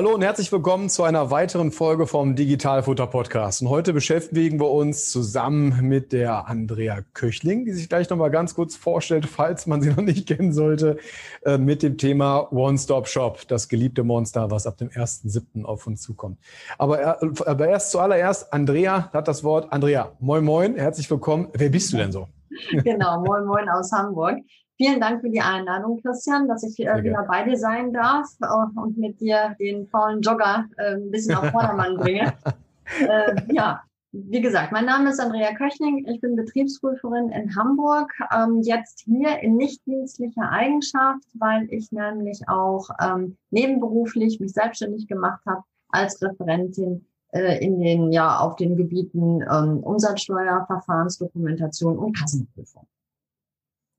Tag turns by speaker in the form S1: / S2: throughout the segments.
S1: Hallo und herzlich willkommen zu einer weiteren Folge vom Digitalfutter Podcast. Und heute beschäftigen wir uns zusammen mit der Andrea Köchling, die sich gleich nochmal ganz kurz vorstellt, falls man sie noch nicht kennen sollte, äh, mit dem Thema One-Stop-Shop, das geliebte Monster, was ab dem 1.7. auf uns zukommt. Äh, aber erst zuallererst, Andrea hat das Wort. Andrea, moin moin, herzlich willkommen. Wer bist du denn so?
S2: Genau, moin moin aus Hamburg. Vielen Dank für die Einladung, Christian, dass ich äh, wieder bei dir sein darf äh, und mit dir den faulen Jogger äh, ein bisschen auf Vordermann bringe. äh, ja, wie gesagt, mein Name ist Andrea Köchling. Ich bin Betriebsprüferin in Hamburg. Ähm, jetzt hier in nichtdienstlicher Eigenschaft, weil ich nämlich auch ähm, nebenberuflich mich selbstständig gemacht habe als Referentin äh, in den ja auf den Gebieten ähm, Umsatzsteuer, Verfahrensdokumentation und Kassenprüfung.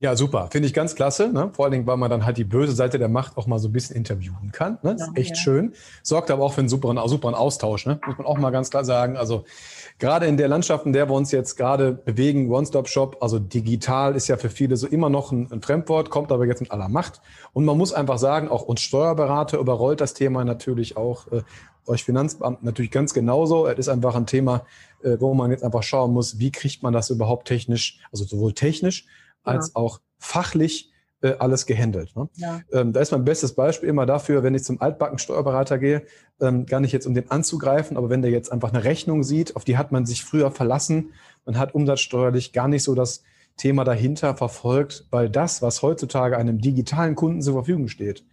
S1: Ja, super. Finde ich ganz klasse. Ne? Vor allen Dingen, weil man dann halt die böse Seite der Macht auch mal so ein bisschen interviewen kann. Ne? Das ist echt ja. schön. Sorgt aber auch für einen superen, superen Austausch. Ne? Muss man auch mal ganz klar sagen. Also gerade in der Landschaft, in der wir uns jetzt gerade bewegen, One-Stop-Shop, also digital ist ja für viele so immer noch ein, ein, Fremdwort, kommt aber jetzt mit aller Macht. Und man muss einfach sagen, auch uns Steuerberater überrollt das Thema natürlich auch. Äh, euch Finanzbeamten natürlich ganz genauso. Es ist einfach ein Thema, äh, wo man jetzt einfach schauen muss, wie kriegt man das überhaupt technisch, also sowohl technisch als ja. auch fachlich äh, alles gehandelt. Ne? Ja. Ähm, da ist mein bestes Beispiel immer dafür, wenn ich zum altbacken Steuerberater gehe, ähm, gar nicht jetzt um den anzugreifen, aber wenn der jetzt einfach eine Rechnung sieht, auf die hat man sich früher verlassen, man hat umsatzsteuerlich gar nicht so das Thema dahinter verfolgt, weil das, was heutzutage einem digitalen Kunden zur Verfügung steht,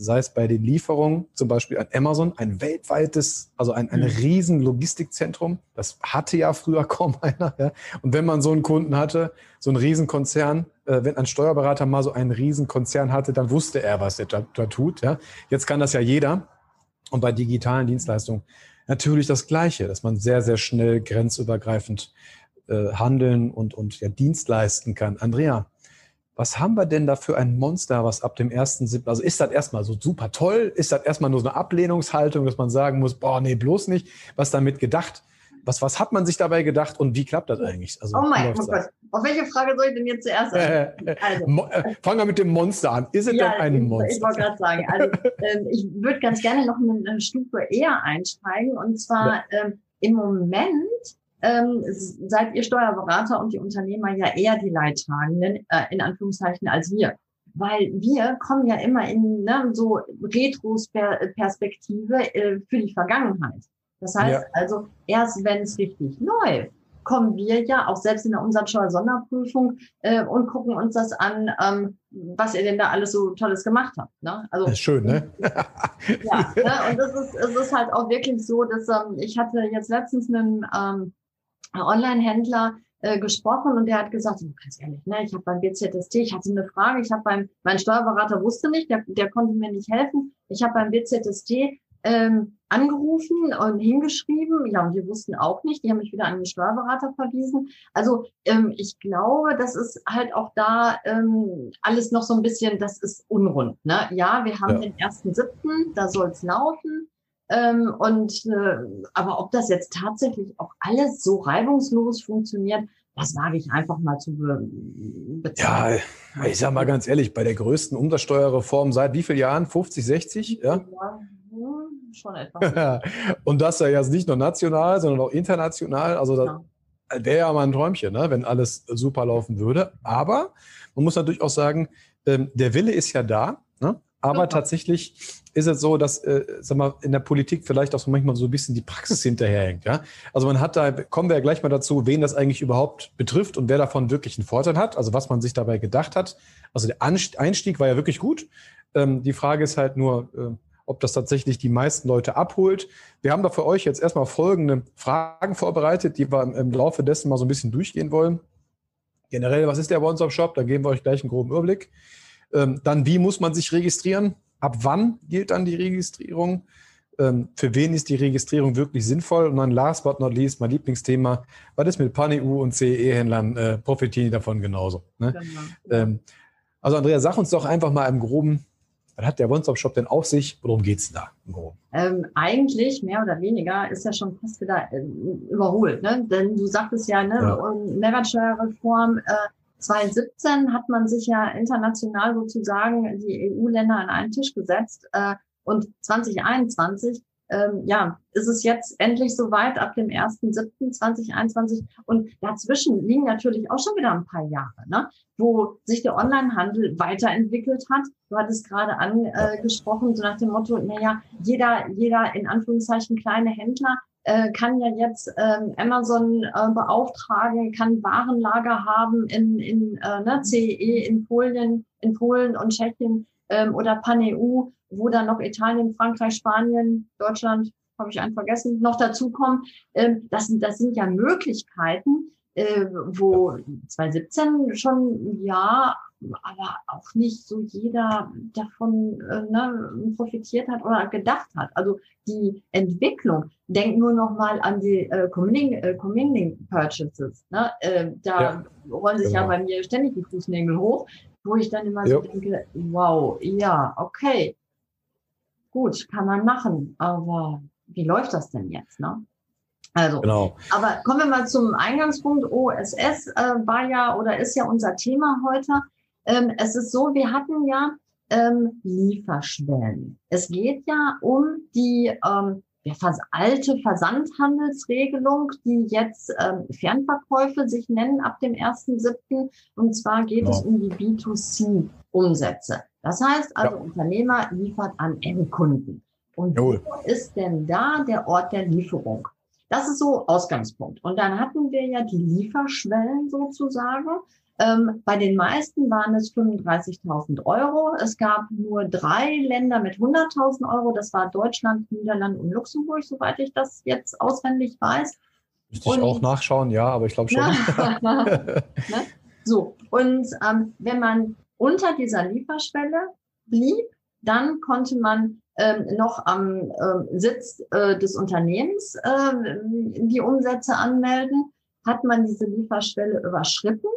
S1: sei es bei den Lieferungen, zum Beispiel an Amazon, ein weltweites, also ein, ein mhm. riesen Logistikzentrum. Das hatte ja früher kaum einer. Ja. Und wenn man so einen Kunden hatte, so einen Riesenkonzern, äh, wenn ein Steuerberater mal so einen Riesenkonzern hatte, dann wusste er, was er da, da tut. Ja. Jetzt kann das ja jeder. Und bei digitalen Dienstleistungen natürlich das Gleiche, dass man sehr, sehr schnell grenzübergreifend äh, handeln und, und ja, Dienst leisten kann. Andrea, was haben wir denn da für ein Monster, was ab dem 1.7., also ist das erstmal so super toll? Ist das erstmal nur so eine Ablehnungshaltung, dass man sagen muss, boah, nee, bloß nicht? Was damit gedacht? Was, was hat man sich dabei gedacht und wie klappt das eigentlich?
S2: Also, oh mein Gott, auf welche Frage soll ich denn jetzt zuerst
S1: äh, also. äh, Fangen wir mit dem Monster an. Ist es ja, denn ein Monster?
S2: Ich wollte gerade sagen, also äh, ich würde ganz gerne noch eine, eine Stufe eher einsteigen und zwar ja. ähm, im Moment ähm, seid ihr Steuerberater und die Unternehmer ja eher die Leidtragenden, äh, in Anführungszeichen, als wir. Weil wir kommen ja immer in ne, so Retrospektive äh, für die Vergangenheit. Das heißt ja. also, erst wenn es richtig läuft, kommen wir ja auch selbst in der Umsatzsteuer-Sonderprüfung äh, und gucken uns das an, ähm, was ihr denn da alles so Tolles gemacht habt. Ne?
S1: Also, das ist schön, ne?
S2: ja, ne? und das ist, es ist halt auch wirklich so, dass ähm, ich hatte jetzt letztens einen ähm, Online-Händler äh, gesprochen und der hat gesagt, ganz ehrlich, ne, ich habe beim BZST, ich hatte eine Frage, ich habe beim, mein Steuerberater wusste nicht, der, der konnte mir nicht helfen. Ich habe beim BZST ähm, angerufen und hingeschrieben, ja, und die wussten auch nicht, die haben mich wieder an den Steuerberater verwiesen. Also ähm, ich glaube, das ist halt auch da ähm, alles noch so ein bisschen, das ist unrund. Ne? Ja, wir haben ja. den ersten siebten, da soll es laufen. Ähm, und äh, aber ob das jetzt tatsächlich auch alles so reibungslos funktioniert, das wage ich einfach mal zu
S1: bezahlen. Ja, ich sag mal ganz ehrlich, bei der größten Umsatzsteuerreform seit wie vielen Jahren? 50, 60? Ja, ja schon etwas. und das ja jetzt nicht nur national, sondern auch international. Also das ja. wäre ja mal ein Träumchen, ne, wenn alles super laufen würde. Aber man muss natürlich auch sagen, ähm, der Wille ist ja da. Ne? Aber tatsächlich ist es so, dass, äh, sag mal, in der Politik vielleicht auch so manchmal so ein bisschen die Praxis hinterherhängt. Ja? Also man hat da, kommen wir ja gleich mal dazu, wen das eigentlich überhaupt betrifft und wer davon wirklich einen Vorteil hat, also was man sich dabei gedacht hat. Also der Einstieg war ja wirklich gut. Ähm, die Frage ist halt nur, äh, ob das tatsächlich die meisten Leute abholt. Wir haben da für euch jetzt erstmal folgende Fragen vorbereitet, die wir im Laufe dessen mal so ein bisschen durchgehen wollen. Generell, was ist der One-Stop-Shop? Da geben wir euch gleich einen groben Überblick. Ähm, dann, wie muss man sich registrieren? Ab wann gilt dann die Registrierung? ähm, für wen ist die Registrierung wirklich sinnvoll? Und dann last but not least, mein Lieblingsthema, was ist mit PAN-EU und CE-Händlern? Äh, profitieren die davon genauso? Ne? Genau. Ähm, also Andrea, sag uns doch einfach mal im Groben, was hat der One-Stop-Shop denn auf sich? Worum geht es da im
S2: Groben? Ähm, eigentlich, mehr oder weniger, ist ja schon fast wieder äh, überholt. Ne? Denn du sagtest ja, ne, ja. Mehrwertsteuerreform äh, 2017 hat man sich ja international sozusagen die EU-Länder an einen Tisch gesetzt. Äh, und 2021 ähm, ja, ist es jetzt endlich soweit ab dem 1.7.2021. Und dazwischen liegen natürlich auch schon wieder ein paar Jahre, ne? wo sich der Onlinehandel weiterentwickelt hat. Du hattest gerade angesprochen, so nach dem Motto, naja, jeder, jeder in Anführungszeichen kleine Händler äh, kann ja jetzt ähm, Amazon äh, beauftragen, kann Warenlager haben in, in äh, ne, CE in Polen, in Polen und Tschechien ähm, oder PanEU wo dann noch Italien, Frankreich, Spanien, Deutschland, habe ich einen vergessen, noch dazukommen. Ähm, das, sind, das sind ja Möglichkeiten, äh, wo 2017 schon, ja, aber auch nicht so jeder davon äh, ne, profitiert hat oder gedacht hat. Also die Entwicklung, denk nur noch mal an die äh, Commingling, äh, Commingling Purchases. Ne? Äh, da ja, rollen sich genau. ja bei mir ständig die Fußnägel hoch, wo ich dann immer ja. so denke, wow, ja, okay, gut, kann man machen, aber wie läuft das denn jetzt? Ne? Also, genau. aber kommen wir mal zum Eingangspunkt. OSS äh, war ja oder ist ja unser Thema heute. Ähm, es ist so, wir hatten ja ähm, Lieferschwellen. Es geht ja um die ähm, ja, alte Versandhandelsregelung, die jetzt ähm, Fernverkäufe sich nennen ab dem 1.7. Und zwar geht genau. es um die B2C-Umsätze. Das heißt also, ja. Unternehmer liefert an Endkunden. Und wo ist denn da der Ort der Lieferung? Das ist so Ausgangspunkt. Und dann hatten wir ja die Lieferschwellen sozusagen. Ähm, bei den meisten waren es 35.000 Euro. Es gab nur drei Länder mit 100.000 Euro. Das war Deutschland, Niederland und Luxemburg, soweit ich das jetzt auswendig weiß.
S1: Müsste ich auch nachschauen, ja, aber ich glaube schon. ne?
S2: So, und ähm, wenn man unter dieser Lieferschwelle blieb, dann konnte man ähm, noch am äh, Sitz äh, des Unternehmens äh, die Umsätze anmelden. Hat man diese Lieferschwelle überschritten,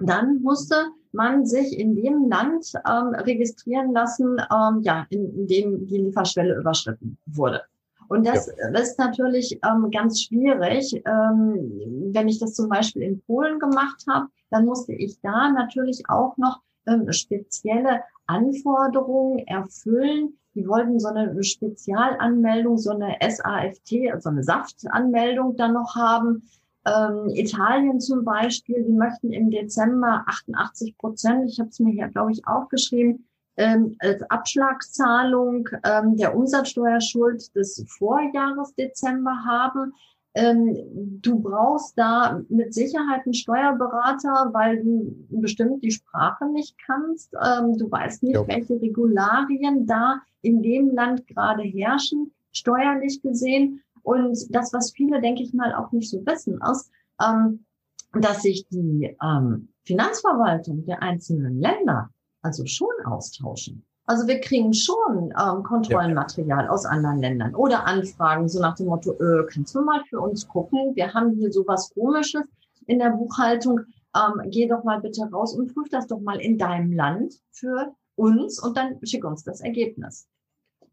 S2: dann musste man sich in dem Land ähm, registrieren lassen, ähm, ja, in, in dem die Lieferschwelle überschritten wurde. Und das ja. ist natürlich ähm, ganz schwierig. Ähm, wenn ich das zum Beispiel in Polen gemacht habe, dann musste ich da natürlich auch noch ähm, spezielle Anforderungen erfüllen. Die wollten so eine Spezialanmeldung, so eine SAFT, also eine Saftanmeldung dann noch haben. Ähm, Italien zum Beispiel, die möchten im Dezember 88 Prozent, ich habe es mir hier, glaube ich, aufgeschrieben, ähm, als Abschlagszahlung ähm, der Umsatzsteuerschuld des Vorjahres Dezember haben. Ähm, du brauchst da mit Sicherheit einen Steuerberater, weil du bestimmt die Sprache nicht kannst. Ähm, du weißt nicht, ja. welche Regularien da in dem Land gerade herrschen, steuerlich gesehen. Und das, was viele, denke ich mal, auch nicht so wissen, ist, ähm, dass sich die ähm, Finanzverwaltung der einzelnen Länder also schon austauschen. Also wir kriegen schon ähm, Kontrollenmaterial ja. aus anderen Ländern oder Anfragen so nach dem Motto, äh, kannst du mal für uns gucken? Wir haben hier sowas Komisches in der Buchhaltung. Ähm, geh doch mal bitte raus und prüf das doch mal in deinem Land für uns und dann schick uns das Ergebnis.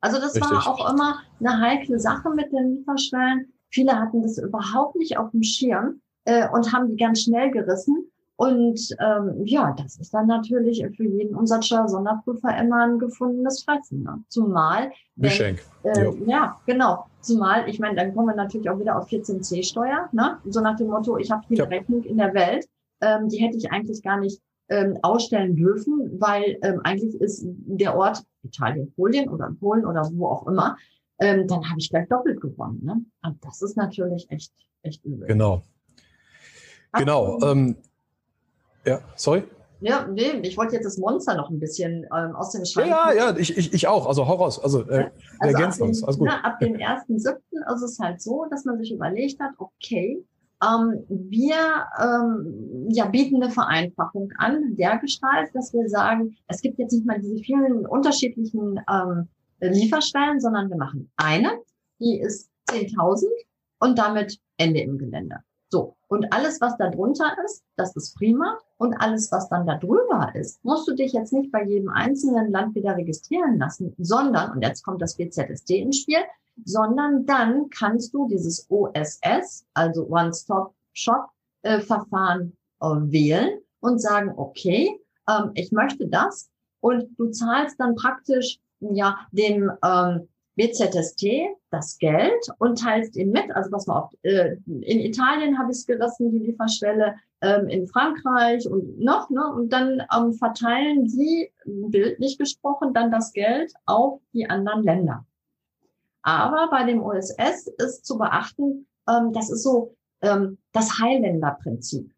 S2: Also das Richtig. war auch immer eine heikle Sache mit den Lieferschwellen. Viele hatten das überhaupt nicht auf dem Schirm äh, und haben die ganz schnell gerissen. Und ähm, ja, das ist dann natürlich für jeden Umsatzsteuer-Sonderprüfer immer ein gefundenes Fressen. Ne? Zumal.
S1: Geschenk.
S2: Äh, ja, genau. Zumal, ich meine, dann kommen wir natürlich auch wieder auf 14c-Steuer. Ne? So nach dem Motto, ich habe viel ja. Rechnung in der Welt. Ähm, die hätte ich eigentlich gar nicht ähm, ausstellen dürfen, weil ähm, eigentlich ist der Ort Italien, Polen oder Polen oder wo auch immer. Ähm, dann habe ich gleich doppelt gewonnen. Ne? Und das ist natürlich echt, echt übel.
S1: Genau. Genau. Ähm, ja, sorry?
S2: Ja, nee, ich wollte jetzt das Monster noch ein bisschen ähm, aus dem Schrank.
S1: Ja, ja, ja, ich, ich, ich auch. Also hau raus. Also, äh, ja. also ergänzt uns.
S2: Also gut. Na, ab dem 1.7. ist es halt so, dass man sich überlegt hat, okay, ähm, wir ähm, ja, bieten eine Vereinfachung an, der Gestalt, dass wir sagen, es gibt jetzt nicht mal diese vielen unterschiedlichen ähm, äh, Lieferschwellen, sondern wir machen eine, die ist 10.000 und damit Ende im Gelände. So. Und alles, was da drunter ist, das ist prima. Und alles, was dann da drüber ist, musst du dich jetzt nicht bei jedem einzelnen Land wieder registrieren lassen, sondern, und jetzt kommt das BZSD ins Spiel, sondern dann kannst du dieses OSS, also One-Stop-Shop-Verfahren äh, wählen und sagen, okay, ähm, ich möchte das. Und du zahlst dann praktisch ja dem ähm, BZST das Geld und teilst ihm mit. Also was man auch äh, in Italien habe ich es gelassen, die Lieferschwelle, ähm, in Frankreich und noch, ne? Und dann ähm, verteilen sie, bildlich gesprochen, dann das Geld auf die anderen Länder. Aber bei dem OSS ist zu beachten, ähm, das ist so ähm, das Highlander-Prinzip.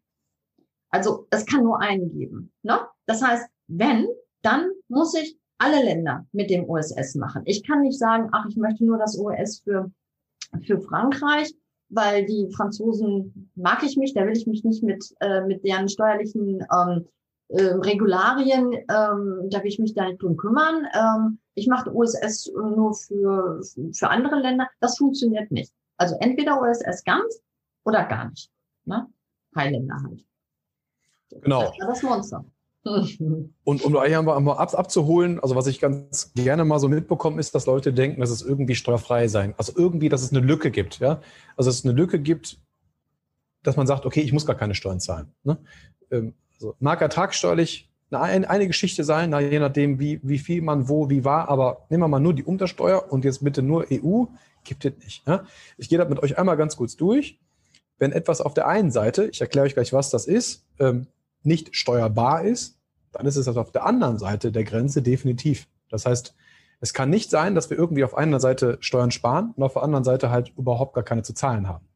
S2: Also es kann nur einen geben. Ne? Das heißt, wenn, dann muss ich alle Länder mit dem OSS machen. Ich kann nicht sagen, ach, ich möchte nur das OS für, für Frankreich, weil die Franzosen mag ich mich, da will ich mich nicht mit, äh, mit deren steuerlichen ähm, äh, Regularien, ähm, da will ich mich da nicht drum kümmern. Ähm, ich mache OSS nur für, für andere Länder. Das funktioniert nicht. Also entweder OSS ganz oder gar nicht. Ne? Länder halt.
S1: Genau. Das das Monster. Und um euch einmal ab, abzuholen, also was ich ganz gerne mal so mitbekomme, ist, dass Leute denken, dass es irgendwie steuerfrei sein. Also irgendwie, dass es eine Lücke gibt, ja. Also dass es eine Lücke gibt, dass man sagt, okay, ich muss gar keine Steuern zahlen. Ne? Ähm, also mag ertragssteuerlich eine, eine Geschichte sein, je nachdem, wie, wie viel man wo, wie war, aber nehmen wir mal nur die Untersteuer und jetzt bitte nur EU, gibt es nicht. Ja? Ich gehe das mit euch einmal ganz kurz durch. Wenn etwas auf der einen Seite, ich erkläre euch gleich, was das ist, ähm, nicht steuerbar ist, dann ist es das auf der anderen Seite der Grenze definitiv. Das heißt, es kann nicht sein, dass wir irgendwie auf einer Seite Steuern sparen und auf der anderen Seite halt überhaupt gar keine zu zahlen haben.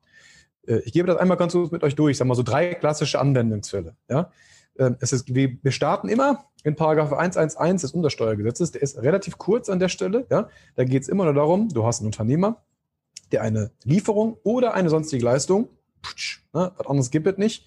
S1: Äh, ich gebe das einmal ganz kurz mit euch durch. Ich sage mal so drei klassische Anwendungsfälle. Ja? Ähm, es ist, wir starten immer in Paragraph 111 des Untersteuergesetzes. Der ist relativ kurz an der Stelle. Ja? Da geht es immer nur darum, du hast einen Unternehmer, der eine Lieferung oder eine sonstige Leistung, putsch, ne, was anderes gibt es nicht,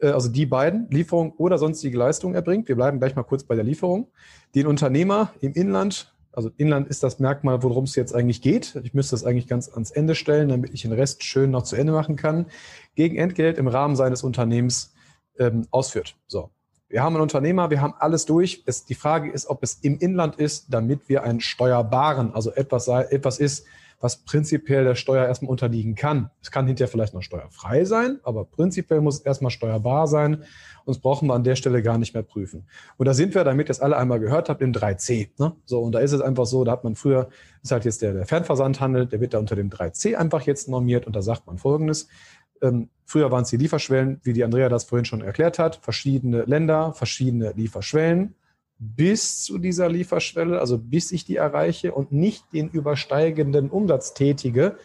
S1: äh, also die beiden, Lieferung oder sonstige Leistung erbringt. Wir bleiben gleich mal kurz bei der Lieferung. Den Unternehmer im Inland, also Inland ist das Merkmal, worum es jetzt eigentlich geht. Ich müsste das eigentlich ganz ans Ende stellen, damit ich den Rest schön noch zu Ende machen kann. Gegen Entgelt im Rahmen seines Unternehmens ähm, ausführt. So. Wir haben einen Unternehmer, wir haben alles durch. Es, die Frage ist, ob es im Inland ist, damit wir einen steuerbaren, also etwas, etwas ist, was prinzipiell der Steuer erstmal unterliegen kann. Es kann hinterher vielleicht noch steuerfrei sein, aber prinzipiell muss es erstmal steuerbar sein. Und das brauchen wir an der Stelle gar nicht mehr prüfen. Und da sind wir, damit ihr es alle einmal gehört habt, im 3c. Ne? So, und da ist es einfach so, da hat man früher, ist halt jetzt der, der Fernversandhandel, der wird da unter dem 3c einfach jetzt normiert und da sagt man folgendes. Ähm, früher waren es die Lieferschwellen, wie die Andrea das vorhin schon erklärt hat, verschiedene Länder, verschiedene Lieferschwellen bis zu dieser Lieferschwelle, also bis ich die erreiche und nicht den übersteigenden Umsatz tätige,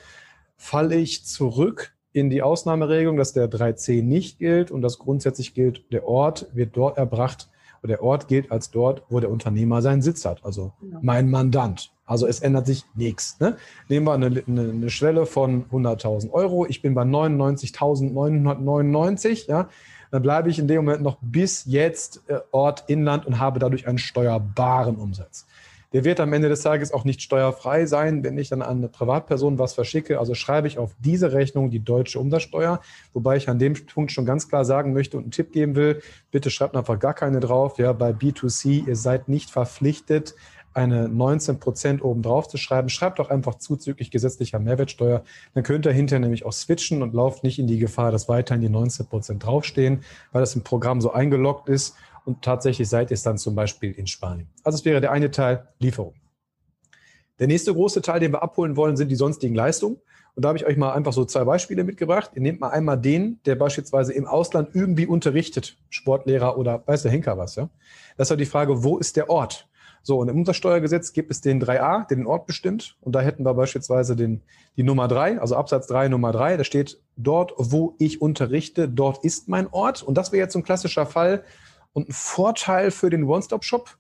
S1: falle ich zurück in die Ausnahmeregelung, dass der 3c nicht gilt und das grundsätzlich gilt, der Ort wird dort erbracht und der Ort gilt als dort, wo der Unternehmer seinen Sitz hat, also genau. mein Mandant. Also es ändert sich nichts. Ne? Nehmen wir eine, eine, eine Schwelle von 100.000 Euro. Ich bin bei 99.999. Ja? dann bleibe ich in dem Moment noch bis jetzt äh, Ort Inland und habe dadurch einen steuerbaren Umsatz. Der wird am Ende des Tages auch nicht steuerfrei sein, wenn ich dann an eine Privatperson was verschicke. Also schreibe ich auf diese Rechnung die deutsche Umsatzsteuer, wobei ich an dem Punkt schon ganz klar sagen möchte und einen Tipp geben will, bitte schreibt einfach gar keine drauf. Ja, bei B2C, ihr seid nicht verpflichtet, eine 19 Prozent obendrauf zu schreiben. Schreibt doch einfach zuzüglich gesetzlicher Mehrwertsteuer. Dann könnt ihr hinterher nämlich auch switchen und lauft nicht in die Gefahr, dass weiterhin die 19 Prozent draufstehen, weil das im Programm so eingeloggt ist und tatsächlich seid ihr es dann zum Beispiel in Spanien. Also es wäre der eine Teil Lieferung. Der nächste große Teil, den wir abholen wollen, sind die sonstigen Leistungen. Und da habe ich euch mal einfach so zwei Beispiele mitgebracht. Ihr nehmt mal einmal den, der beispielsweise im Ausland irgendwie unterrichtet, Sportlehrer oder weiß der Henker was. Ja? Das ist halt die Frage, wo ist der Ort? So, und im Umsatzsteuergesetz gibt es den 3a, der den Ort bestimmt. Und da hätten wir beispielsweise den, die Nummer 3, also Absatz 3, Nummer 3. Da steht dort, wo ich unterrichte, dort ist mein Ort. Und das wäre jetzt so ein klassischer Fall. Und ein Vorteil für den One-Stop-Shop.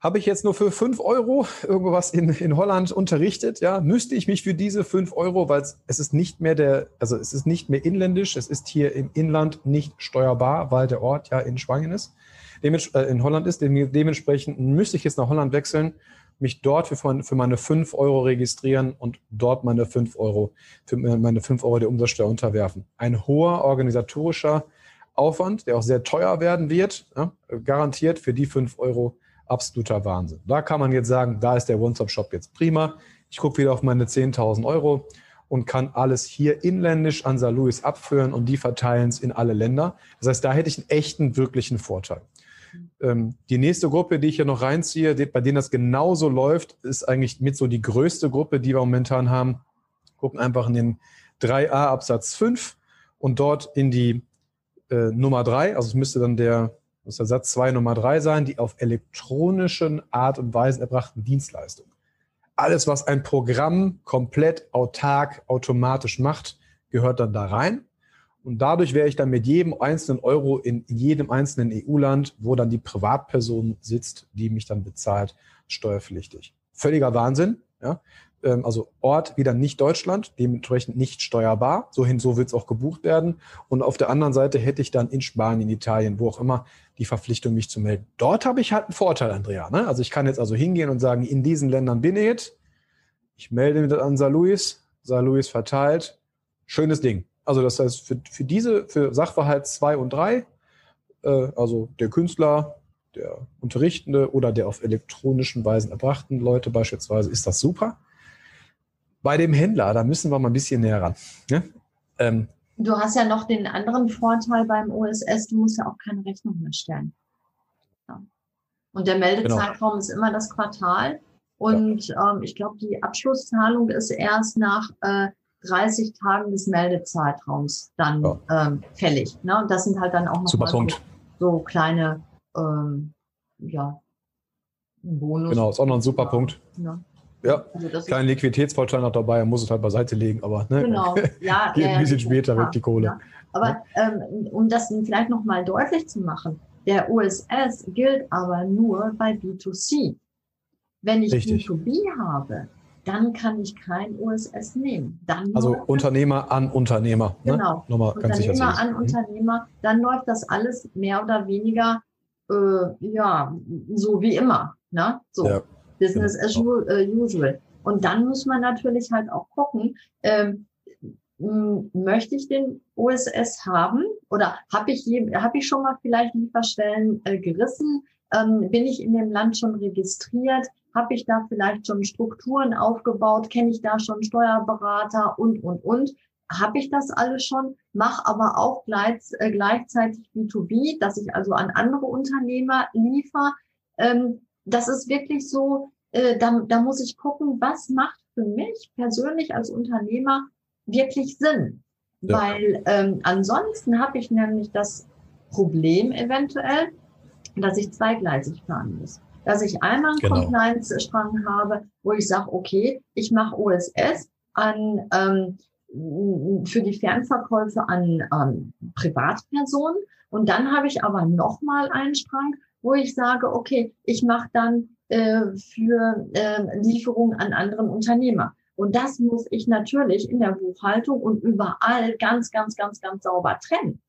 S1: Habe ich jetzt nur für 5 Euro irgendwas in, in Holland unterrichtet, ja, müsste ich mich für diese 5 Euro, weil es ist nicht mehr der, also es ist nicht mehr inländisch, es ist hier im Inland nicht steuerbar, weil der Ort ja in Spanien ist äh, in Holland ist. Dementsprechend müsste ich jetzt nach Holland wechseln, mich dort für, für meine 5 Euro registrieren und dort meine 5 Euro, für meine 5 Euro der Umsatzsteuer unterwerfen. Ein hoher organisatorischer Aufwand, der auch sehr teuer werden wird, ja, garantiert für die 5 Euro absoluter Wahnsinn. Da kann man jetzt sagen, da ist der One-Stop-Shop jetzt prima. Ich gucke wieder auf meine 10.000 Euro und kann alles hier inländisch an St. Louis abführen und die verteilen es in alle Länder. Das heißt, da hätte ich einen echten, wirklichen Vorteil. Ähm, die nächste Gruppe, die ich hier noch reinziehe, die, bei denen das genauso läuft, ist eigentlich mit so die größte Gruppe, die wir momentan haben. Gucken einfach in den 3a Absatz 5 und dort in die äh, Nummer 3, also es müsste dann der, muss der Satz 2 Nummer 3 sein, die auf elektronischen Art und Weise erbrachten Dienstleistungen alles, was ein Programm komplett autark, automatisch macht, gehört dann da rein. Und dadurch wäre ich dann mit jedem einzelnen Euro in jedem einzelnen EU-Land, wo dann die Privatperson sitzt, die mich dann bezahlt, steuerpflichtig. Völliger Wahnsinn. Ja? Ähm, also Ort wieder nicht Deutschland, dementsprechend nicht steuerbar. So hin, so wird es auch gebucht werden. Und auf der anderen Seite hätte ich dann in Spanien, Italien, wo auch immer, die Verpflichtung, mich zu melden. Dort habe ich halt einen Vorteil, Andrea. Ne? Also ich kann jetzt also hingehen und sagen, in diesen Ländern bin ich jetzt. Ich melde mich an St. Louis, St. Louis verteilt. Schönes Ding. Also das heißt, für, für diese, für Sachverhalt 2 und 3, äh, also der Künstler, der Unterrichtende oder der auf elektronischen Weisen erbrachten Leute beispielsweise, ist das super. Bei dem Händler, da müssen wir mal ein bisschen näher ran. Ne?
S2: Ähm, du hast ja noch den anderen Vorteil beim OSS, du musst ja auch keine Rechnung mehr stellen. Ja. Und der Meldezeitraum genau. ist immer das Quartal. Und ja. ähm, ich glaube, die Abschlusszahlung ist erst nach äh, 30 Tagen des Meldezeitraums dann ja. ähm, fällig. Ne? Und das sind halt dann auch noch
S1: Super so,
S2: so, kleine ähm, ja,
S1: Bonus. Genau, ist auch noch ein super Punkt. Ja. Ja, also kleinen Liquiditätsvorteil noch dabei, er muss es halt beiseite legen, aber ne,
S2: genau. ja,
S1: geht ein bisschen später weg die Kohle. Ja.
S2: Aber ähm, um das vielleicht nochmal deutlich zu machen, der USS gilt aber nur bei B2C. Wenn ich Richtig. B2B habe, dann kann ich kein USS nehmen. Dann
S1: also Unternehmer an Unternehmer.
S2: Ne? Genau. Nochmal ganz Unternehmer sicher an mhm. Unternehmer. Dann läuft das alles mehr oder weniger äh, ja so wie immer. Ne? So. Ja. Business as äh, usual. Und dann muss man natürlich halt auch gucken, ähm, möchte ich den OSS haben oder habe ich, hab ich schon mal vielleicht Lieferstellen äh, gerissen? Ähm, bin ich in dem Land schon registriert? Habe ich da vielleicht schon Strukturen aufgebaut? Kenne ich da schon Steuerberater und, und, und? Habe ich das alles schon? Mache aber auch gleich, äh, gleichzeitig B2B, dass ich also an andere Unternehmer liefere. Ähm, das ist wirklich so, äh, da, da muss ich gucken, was macht für mich persönlich als Unternehmer wirklich Sinn. Ja. Weil ähm, ansonsten habe ich nämlich das Problem eventuell, dass ich zweigleisig fahren muss. Dass ich einmal einen genau. Compliance-Strang habe, wo ich sage, okay, ich mache OSS an ähm, für die Fernverkäufe an ähm, Privatpersonen und dann habe ich aber nochmal einen Strang, wo ich sage, okay, ich mache dann äh, für äh, Lieferungen an anderen Unternehmer. Und das muss ich natürlich in der Buchhaltung und überall ganz, ganz, ganz, ganz sauber trennen.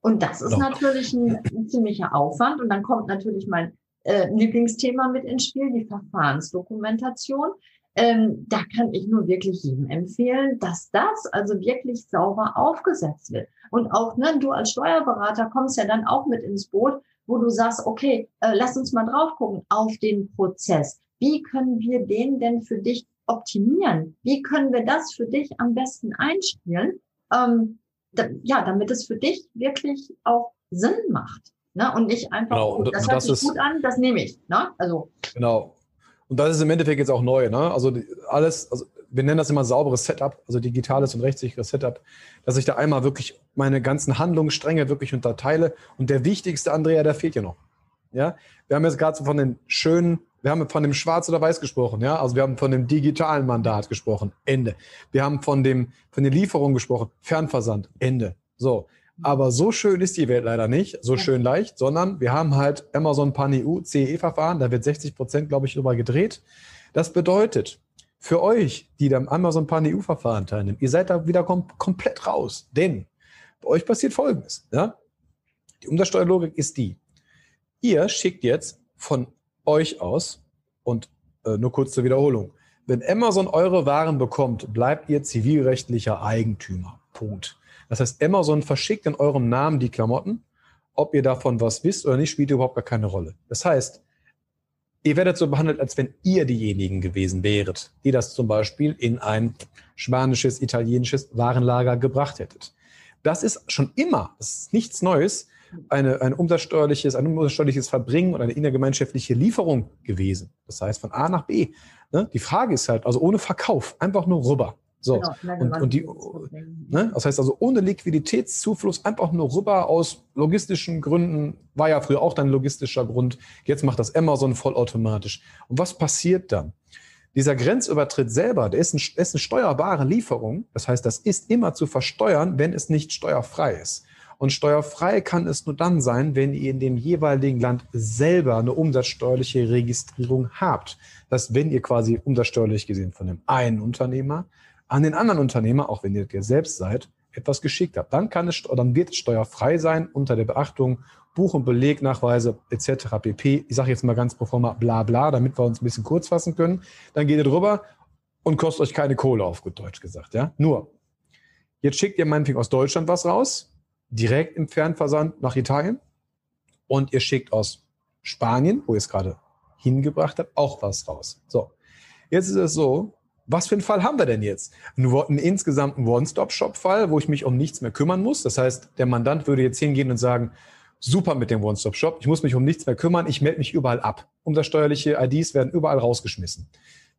S2: Und das ist Doch. natürlich ein, ein, ziemlicher Aufwand. Und dann kommt natürlich mein äh, Lieblingsthema mit ins Spiel, die Verfahrensdokumentation. Ähm, da kann ich nur wirklich jedem empfehlen, dass das also wirklich sauber aufgesetzt wird. Und auch ne, du als Steuerberater kommst ja dann auch mit ins Boot, wo du sagst, okay, äh, lass uns mal drauf gucken auf den Prozess. Wie können wir den denn für dich optimieren? Wie können wir das für dich am besten einspielen? Ähm, da, ja, damit es für dich wirklich auch Sinn macht. Ne? Und nicht einfach, genau. und, das hört sich gut an, das nehme ich. Ne? Also,
S1: genau. Und das ist im Endeffekt jetzt auch neu. Ne? Also alles, also wir nennen das immer sauberes Setup, also digitales und rechtssicheres Setup, dass ich da einmal wirklich meine ganzen Handlungsstränge wirklich unterteile. Und der wichtigste, Andrea, der fehlt ja noch. Ja, wir haben jetzt gerade so von den schönen, wir haben von dem Schwarz oder Weiß gesprochen, ja, also wir haben von dem digitalen Mandat gesprochen, Ende. Wir haben von dem, von den Lieferungen gesprochen, Fernversand, Ende. So. Aber so schön ist die Welt leider nicht, so schön leicht, sondern wir haben halt Amazon Pan EU CE-Verfahren, da wird 60 Prozent, glaube ich, drüber gedreht. Das bedeutet, für euch, die am Amazon Pan EU-Verfahren teilnehmen, ihr seid da wieder kom komplett raus. Denn bei euch passiert Folgendes. Ja? Die Umsatzsteuerlogik ist die. Ihr schickt jetzt von euch aus und äh, nur kurz zur Wiederholung. Wenn Amazon eure Waren bekommt, bleibt ihr zivilrechtlicher Eigentümer. Punkt. Das heißt, Amazon verschickt in eurem Namen die Klamotten. Ob ihr davon was wisst oder nicht, spielt überhaupt gar keine Rolle. Das heißt, ihr werdet so behandelt, als wenn ihr diejenigen gewesen wäret, die das zum Beispiel in ein spanisches, italienisches Warenlager gebracht hättet. Das ist schon immer, das ist nichts Neues, eine, ein, umsatzsteuerliches, ein umsatzsteuerliches Verbringen und eine innergemeinschaftliche Lieferung gewesen. Das heißt von A nach B. Ne? Die Frage ist halt, also ohne Verkauf, einfach nur rüber. So. Genau, und, und, die, ne? Das heißt also ohne Liquiditätszufluss einfach nur rüber aus logistischen Gründen, war ja früher auch dein logistischer Grund. Jetzt macht das Amazon vollautomatisch. Und was passiert dann? Dieser Grenzübertritt selber, der ist, ein, ist eine steuerbare Lieferung. Das heißt, das ist immer zu versteuern, wenn es nicht steuerfrei ist. Und steuerfrei kann es nur dann sein, wenn ihr in dem jeweiligen Land selber eine umsatzsteuerliche Registrierung habt. Das wenn ihr quasi umsatzsteuerlich gesehen von dem einen Unternehmer an den anderen Unternehmer, auch wenn ihr der selbst seid, etwas geschickt habt. Dann kann es, dann wird es steuerfrei sein unter der Beachtung Buch- und Belegnachweise etc. pp. Ich sage jetzt mal ganz pro forma bla bla, damit wir uns ein bisschen kurz fassen können. Dann geht ihr drüber und kostet euch keine Kohle, auf gut Deutsch gesagt. Ja? Nur, jetzt schickt ihr meinetwegen aus Deutschland was raus, direkt im Fernversand nach Italien und ihr schickt aus Spanien, wo ihr es gerade hingebracht habt, auch was raus. So, jetzt ist es so, was für einen Fall haben wir denn jetzt? Einen, einen insgesamten One-Stop-Shop-Fall, wo ich mich um nichts mehr kümmern muss. Das heißt, der Mandant würde jetzt hingehen und sagen, super mit dem One-Stop-Shop, ich muss mich um nichts mehr kümmern, ich melde mich überall ab. Umsatzsteuerliche IDs werden überall rausgeschmissen.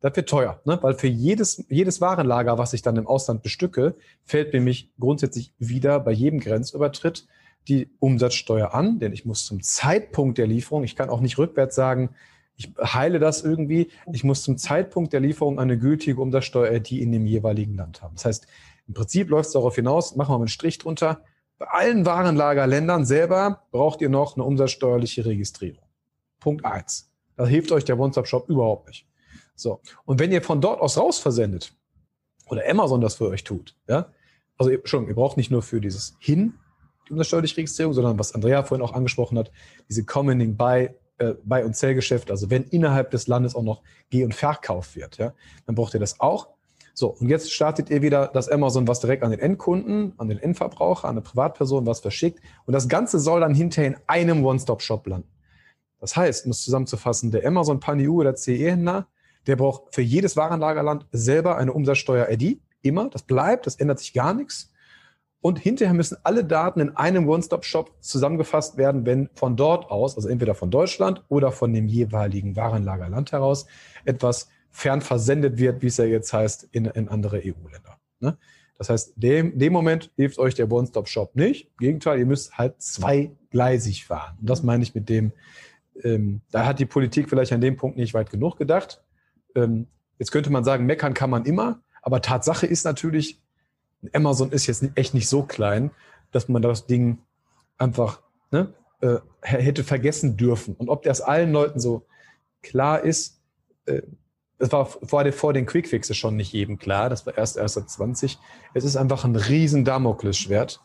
S1: Das wird teuer, ne? weil für jedes, jedes Warenlager, was ich dann im Ausland bestücke, fällt nämlich grundsätzlich wieder bei jedem Grenzübertritt die Umsatzsteuer an, denn ich muss zum Zeitpunkt der Lieferung, ich kann auch nicht rückwärts sagen, ich heile das irgendwie. Ich muss zum Zeitpunkt der Lieferung eine gültige Umsatzsteuer-ID in dem jeweiligen Land haben. Das heißt, im Prinzip läuft es darauf hinaus, machen wir mal einen Strich drunter. Bei allen Warenlagerländern selber braucht ihr noch eine umsatzsteuerliche Registrierung. Punkt eins. Da hilft euch der One-Stop-Shop überhaupt nicht. So. Und wenn ihr von dort aus raus versendet, oder Amazon das für euch tut, ja, also schon, ihr braucht nicht nur für dieses Hin die umsatzsteuerliche Registrierung, sondern was Andrea vorhin auch angesprochen hat, diese Commoning by äh, Bei- und Zellgeschäft, also wenn innerhalb des Landes auch noch Geh- und Verkauf wird, ja, dann braucht ihr das auch. So, und jetzt startet ihr wieder das Amazon, was direkt an den Endkunden, an den Endverbraucher, an eine Privatperson was verschickt. Und das Ganze soll dann hinterher in einem One-Stop-Shop landen. Das heißt, um es zusammenzufassen, der Amazon PanEU oder CE-Händler, der braucht für jedes Warenlagerland selber eine Umsatzsteuer-ID. Immer. Das bleibt, das ändert sich gar nichts. Und hinterher müssen alle Daten in einem One-Stop-Shop zusammengefasst werden, wenn von dort aus, also entweder von Deutschland oder von dem jeweiligen Warenlagerland heraus, etwas fernversendet wird, wie es ja jetzt heißt, in, in andere EU-Länder. Ne? Das heißt, dem, dem Moment hilft euch der One-Stop-Shop nicht. Im Gegenteil, ihr müsst halt zweigleisig fahren. Und das meine ich mit dem, ähm, da hat die Politik vielleicht an dem Punkt nicht weit genug gedacht. Ähm, jetzt könnte man sagen, meckern kann man immer, aber Tatsache ist natürlich, Amazon ist jetzt echt nicht so klein, dass man das Ding einfach ne, äh, hätte vergessen dürfen. Und ob das allen Leuten so klar ist, äh, das war vor, den, vor den Quickfixes schon nicht jedem klar. Das war erst erst seit 20. Es ist einfach ein riesen Damoklesschwert,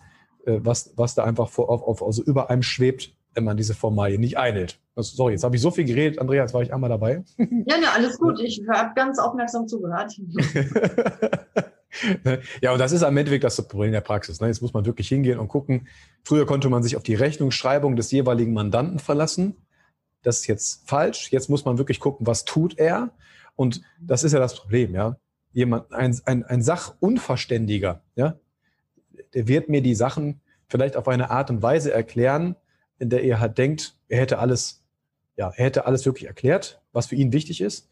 S1: äh, was, was da einfach vor, auf, auf, also über einem schwebt, wenn man diese Formalie nicht einhält. Also, sorry, jetzt habe ich so viel geredet, Andrea, jetzt war ich einmal dabei.
S2: Ja, ne, alles gut. Ich habe ganz aufmerksam zugehört.
S1: ja, und das ist am Endeffekt das Problem der Praxis. Ne? Jetzt muss man wirklich hingehen und gucken. Früher konnte man sich auf die Rechnungsschreibung des jeweiligen Mandanten verlassen. Das ist jetzt falsch. Jetzt muss man wirklich gucken, was tut er. Und das ist ja das Problem, ja. Jemand, ein, ein, ein Sachunverständiger, ja, der wird mir die Sachen vielleicht auf eine Art und Weise erklären, in der er halt denkt, er hätte alles, ja, er hätte alles wirklich erklärt, was für ihn wichtig ist.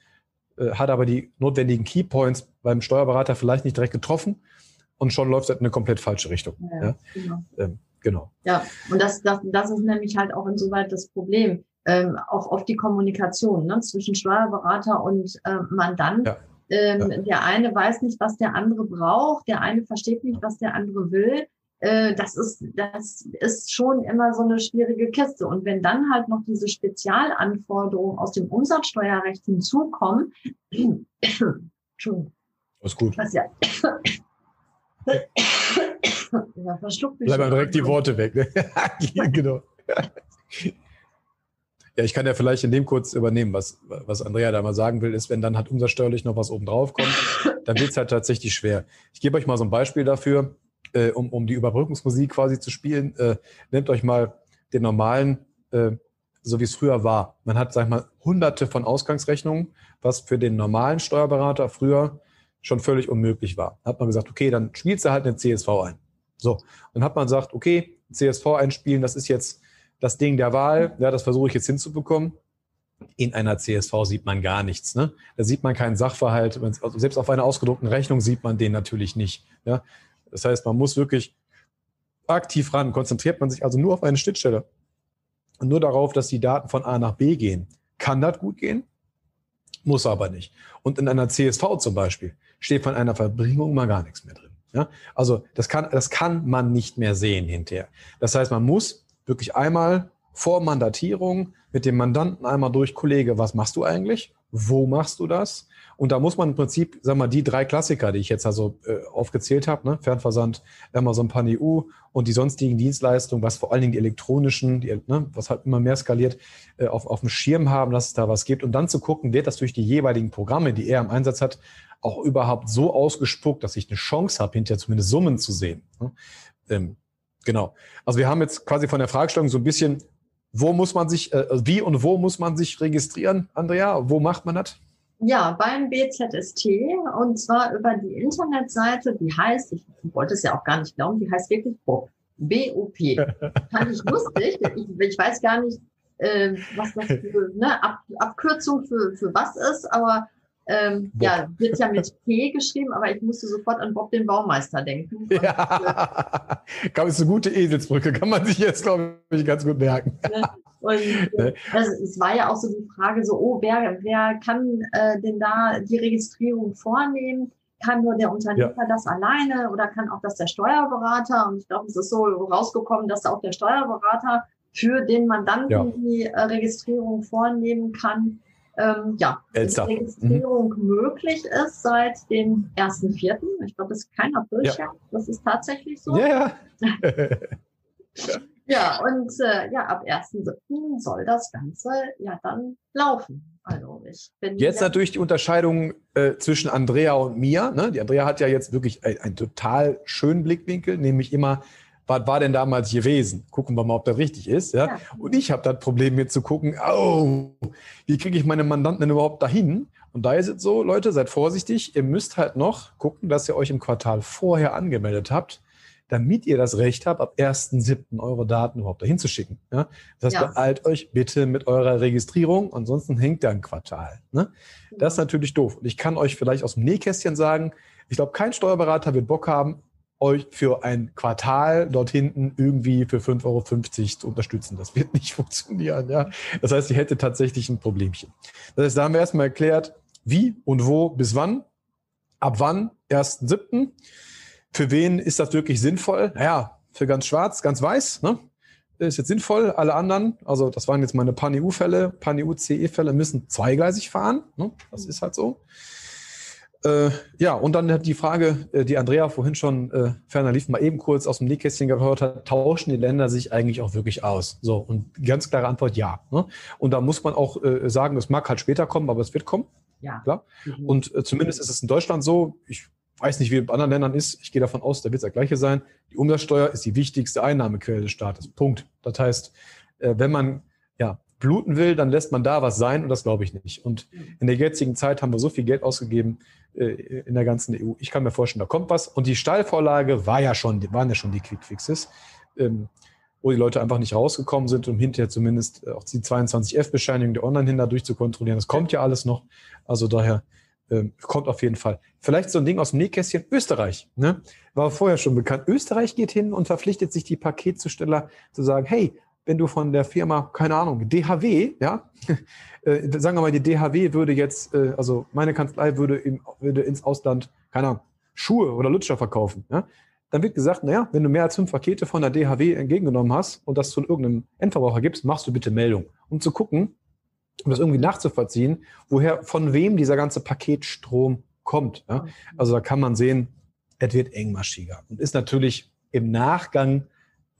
S1: Äh, hat aber die notwendigen Keypoints beim Steuerberater vielleicht nicht direkt getroffen und schon läuft es in eine komplett falsche Richtung. Ja, ja. Genau. Ähm, genau.
S2: Ja, und das, das, das ist nämlich halt auch insoweit das Problem. Ähm, auch oft die Kommunikation ne, zwischen Steuerberater und äh, Mandant. Ja. Ähm, ja. Der eine weiß nicht, was der andere braucht, der eine versteht nicht, was der andere will. Äh, das ist, das ist schon immer so eine schwierige Kiste. Und wenn dann halt noch diese Spezialanforderungen aus dem Umsatzsteuerrecht hinzukommen,
S1: Entschuldigung. Alles gut. Was ja. ja verschluckt mich. Bleib mal direkt die Worte weg. Ne? genau. Ja, ich kann ja vielleicht in dem kurz übernehmen, was, was Andrea da mal sagen will, ist, wenn dann halt umsatzsteuerlich noch was oben drauf kommt, dann wird es halt tatsächlich schwer. Ich gebe euch mal so ein Beispiel dafür, äh, um, um die Überbrückungsmusik quasi zu spielen. Äh, nehmt euch mal den normalen, äh, so wie es früher war. Man hat, sag ich mal, hunderte von Ausgangsrechnungen, was für den normalen Steuerberater früher schon völlig unmöglich war. Hat man gesagt, okay, dann spielst du halt eine CSV ein. So, dann hat man gesagt, okay, CSV einspielen, das ist jetzt das Ding der Wahl, ja, das versuche ich jetzt hinzubekommen. In einer CSV sieht man gar nichts. Ne? Da sieht man keinen Sachverhalt. Also selbst auf einer ausgedruckten Rechnung sieht man den natürlich nicht. Ja? Das heißt, man muss wirklich aktiv ran. Konzentriert man sich also nur auf eine Schnittstelle und nur darauf, dass die Daten von A nach B gehen. Kann das gut gehen? Muss aber nicht. Und in einer CSV zum Beispiel steht von einer Verbringung mal gar nichts mehr drin. Ja? Also das kann, das kann man nicht mehr sehen hinterher. Das heißt, man muss wirklich einmal vor Mandatierung mit dem Mandanten einmal durch, Kollege, was machst du eigentlich? Wo machst du das? Und da muss man im Prinzip, sag mal, die drei Klassiker, die ich jetzt also äh, aufgezählt habe, ne? Fernversand, Amazon Pan EU und die sonstigen Dienstleistungen, was vor allen Dingen die elektronischen, die, ne, was halt immer mehr skaliert, äh, auf, auf dem Schirm haben, dass es da was gibt und dann zu gucken, wird das durch die jeweiligen Programme, die er im Einsatz hat, auch überhaupt so ausgespuckt, dass ich eine Chance habe, hinterher zumindest Summen zu sehen. Ähm, genau. Also wir haben jetzt quasi von der Fragestellung so ein bisschen, wo muss man sich, äh, wie und wo muss man sich registrieren, Andrea? Wo macht man das?
S2: Ja, beim BZST und zwar über die Internetseite, die heißt, ich wollte es ja auch gar nicht glauben, die heißt wirklich BOP. BOP. Fand ich lustig. Ich, ich weiß gar nicht, äh, was das für eine Ab Abkürzung für, für was ist, aber ähm, ja, wird ja mit P geschrieben, aber ich musste sofort an Bob den Baumeister denken.
S1: Ja, glaube ist eine gute Eselsbrücke, kann man sich jetzt, glaube ich, ganz gut merken.
S2: Ne? Und äh, also, es war ja auch so die Frage, so, oh, wer, wer kann äh, denn da die Registrierung vornehmen? Kann nur der Unternehmer ja. das alleine oder kann auch das der Steuerberater? Und ich glaube, es ist so rausgekommen, dass auch der Steuerberater für den Mandanten ja. die äh, Registrierung vornehmen kann ähm, ja, die Registrierung mhm. möglich ist seit dem 1.4. Ich glaube, das ist kein Aprilscherz. Ja. Das ist tatsächlich so.
S1: Ja,
S2: ja. ja und äh, ja, ab 1.7. soll das Ganze ja dann laufen. Also ich bin
S1: jetzt natürlich die Unterscheidung äh, zwischen Andrea und mir. Ne? Die Andrea hat ja jetzt wirklich einen total schönen Blickwinkel, nämlich immer was war denn damals gewesen? Gucken wir mal, ob das richtig ist. Ja? ja. Und ich habe das Problem, mir zu gucken, oh, wie kriege ich meine Mandanten denn überhaupt dahin? Und da ist es so, Leute, seid vorsichtig. Ihr müsst halt noch gucken, dass ihr euch im Quartal vorher angemeldet habt, damit ihr das Recht habt, ab 1.7. eure Daten überhaupt dahin zu schicken. Ja? Das heißt, ja. beeilt euch bitte mit eurer Registrierung, ansonsten hängt da ein Quartal. Ne? Das ist natürlich doof. Und ich kann euch vielleicht aus dem Nähkästchen sagen, ich glaube, kein Steuerberater wird Bock haben, euch für ein Quartal dort hinten irgendwie für 5,50 Euro zu unterstützen. Das wird nicht funktionieren. Ja? Das heißt, ihr hättet tatsächlich ein Problemchen. Das heißt, da haben wir erstmal erklärt, wie und wo bis wann. Ab wann? 1.7. Für wen ist das wirklich sinnvoll? Naja, für ganz schwarz, ganz weiß. Ne? Ist jetzt sinnvoll. Alle anderen, also das waren jetzt meine Pan-EU-Fälle, Pan-EU-CE-Fälle, müssen zweigleisig fahren. Ne? Das ist halt so. Äh, ja, und dann die Frage, äh, die Andrea vorhin schon äh, ferner lief, mal eben kurz aus dem Nähkästchen gehört hat, tauschen die Länder sich eigentlich auch wirklich aus? So, und ganz klare Antwort, ja. Ne? Und da muss man auch äh, sagen, es mag halt später kommen, aber es wird kommen. Ja. Klar. Mhm. Und äh, zumindest ist es in Deutschland so, ich weiß nicht, wie es in anderen Ländern ist, ich gehe davon aus, da wird es das Gleiche sein. Die Umsatzsteuer ist die wichtigste Einnahmequelle des Staates. Punkt. Das heißt, äh, wenn man ja, bluten will, dann lässt man da was sein und das glaube ich nicht. Und in der jetzigen Zeit haben wir so viel Geld ausgegeben äh, in der ganzen EU. Ich kann mir vorstellen, da kommt was. Und die Steilvorlage war ja schon, waren ja schon die Quickfixes, ähm, wo die Leute einfach nicht rausgekommen sind, um hinterher zumindest auch die 22F-Bescheinigung der Online-Händler durchzukontrollieren. Das kommt ja alles noch. Also daher ähm, kommt auf jeden Fall. Vielleicht so ein Ding aus dem Nähkästchen. Österreich, ne? War vorher schon bekannt. Österreich geht hin und verpflichtet sich die Paketzusteller zu sagen, hey, wenn du von der Firma, keine Ahnung, DHW, ja, äh, sagen wir mal, die DHW würde jetzt, äh, also meine Kanzlei würde, im, würde ins Ausland, keine Ahnung, Schuhe oder Lutscher verkaufen, ja, dann wird gesagt, naja, wenn du mehr als fünf Pakete von der DHW entgegengenommen hast und das zu irgendeinem Endverbraucher gibst, machst du bitte Meldung, um zu gucken, um das irgendwie nachzuvollziehen, woher, von wem dieser ganze Paketstrom kommt. Ja? Also da kann man sehen, es wird engmaschiger und ist natürlich im Nachgang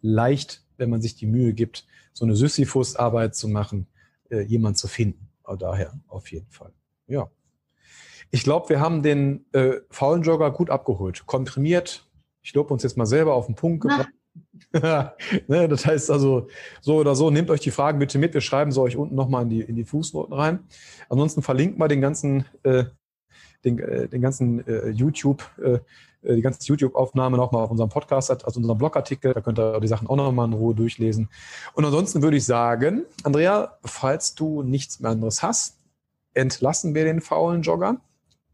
S1: leicht wenn man sich die Mühe gibt, so eine Sisyphus-Arbeit zu machen, äh, jemand zu finden. Aber daher auf jeden Fall. Ja. Ich glaube, wir haben den äh, faulen Jogger gut abgeholt. Komprimiert. Ich lobe uns jetzt mal selber auf den Punkt gebracht. ne, das heißt also, so oder so, nehmt euch die Fragen bitte mit. Wir schreiben sie euch unten nochmal in die, in die Fußnoten rein. Ansonsten verlinkt mal den ganzen, äh, den, äh, den ganzen äh, YouTube, äh die ganze YouTube-Aufnahme nochmal auf unserem Podcast, also unserem Blogartikel. Da könnt ihr die Sachen auch nochmal in Ruhe durchlesen. Und ansonsten würde ich sagen, Andrea, falls du nichts mehr anderes hast, entlassen wir den faulen Jogger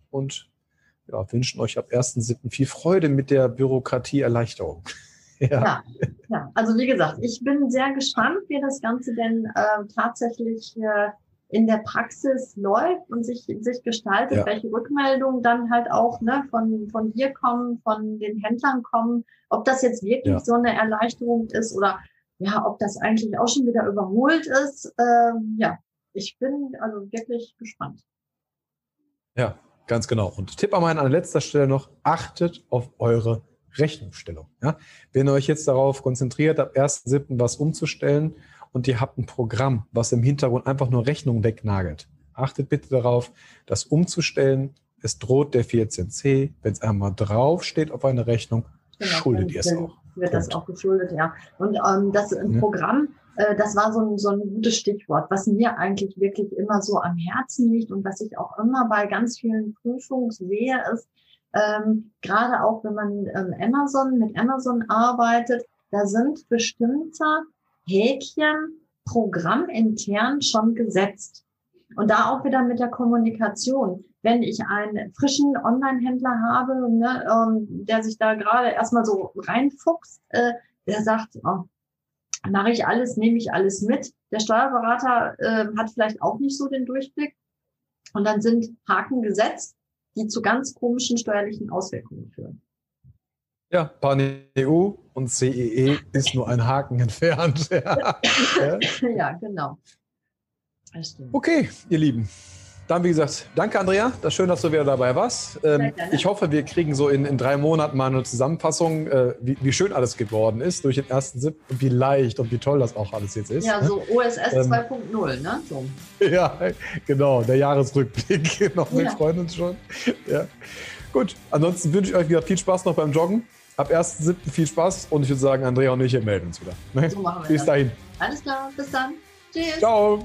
S1: und ja, wünschen euch ab 1.7. viel Freude mit der Bürokratieerleichterung.
S2: ja. ja. Ja, also wie gesagt, ich bin sehr gespannt, wie das Ganze denn äh, tatsächlich äh, in der Praxis läuft und sich, sich gestaltet, ja. welche Rückmeldungen dann halt auch ne, von, von dir kommen, von den Händlern kommen, ob das jetzt wirklich ja. so eine Erleichterung ist oder ja, ob das eigentlich auch schon wieder überholt ist. Ähm, ja, ich bin also wirklich gespannt.
S1: Ja, Ganz genau. Und Tipp an meinen an letzter Stelle noch, achtet auf eure Rechnungsstellung. Ja? Wenn ihr euch jetzt darauf konzentriert, ab 1.7. was umzustellen und ihr habt ein Programm, was im Hintergrund einfach nur Rechnungen wegnagelt, achtet bitte darauf, das umzustellen. Es droht der 14c. Wenn es einmal draufsteht auf eine Rechnung, genau, schuldet ihr es auch.
S2: Wird Punkt. das auch geschuldet, ja. Und ähm, das ja. Programm äh, das war so ein, so ein gutes Stichwort, was mir eigentlich wirklich immer so am Herzen liegt und was ich auch immer bei ganz vielen Prüfungen sehe, ist, ähm, gerade auch wenn man ähm, Amazon mit Amazon arbeitet, da sind bestimmte Häkchen programmintern schon gesetzt. Und da auch wieder mit der Kommunikation. Wenn ich einen frischen Online-Händler habe, ne, ähm, der sich da gerade erstmal so reinfuchst, äh, der sagt, oh, mache ich alles, nehme ich alles mit. Der Steuerberater äh, hat vielleicht auch nicht so den Durchblick. Und dann sind Haken gesetzt, die zu ganz komischen steuerlichen Auswirkungen führen.
S1: Ja, PAN-EU und CEE e ist nur ein Haken entfernt.
S2: ja. ja, genau.
S1: Okay, ihr Lieben. Dann, wie gesagt, danke, Andrea. Das ist schön, dass du wieder dabei warst. Ähm, ich hoffe, wir kriegen so in, in, drei Monaten mal eine Zusammenfassung, äh, wie, wie, schön alles geworden ist durch den ersten Sieb und wie leicht und wie toll das auch alles jetzt ist.
S2: Ja, so OSS ähm, 2.0, ne? So.
S1: Ja, genau, der Jahresrückblick. noch, wir ja. freuen uns schon. Ja. Gut, ansonsten wünsche ich euch wieder viel Spaß noch beim Joggen. Ab 1.7. viel Spaß und ich würde sagen, Andrea und ich melden uns wieder.
S2: So machen wir Bis
S1: dahin.
S2: Alles klar, bis dann. Tschüss.
S1: Ciao.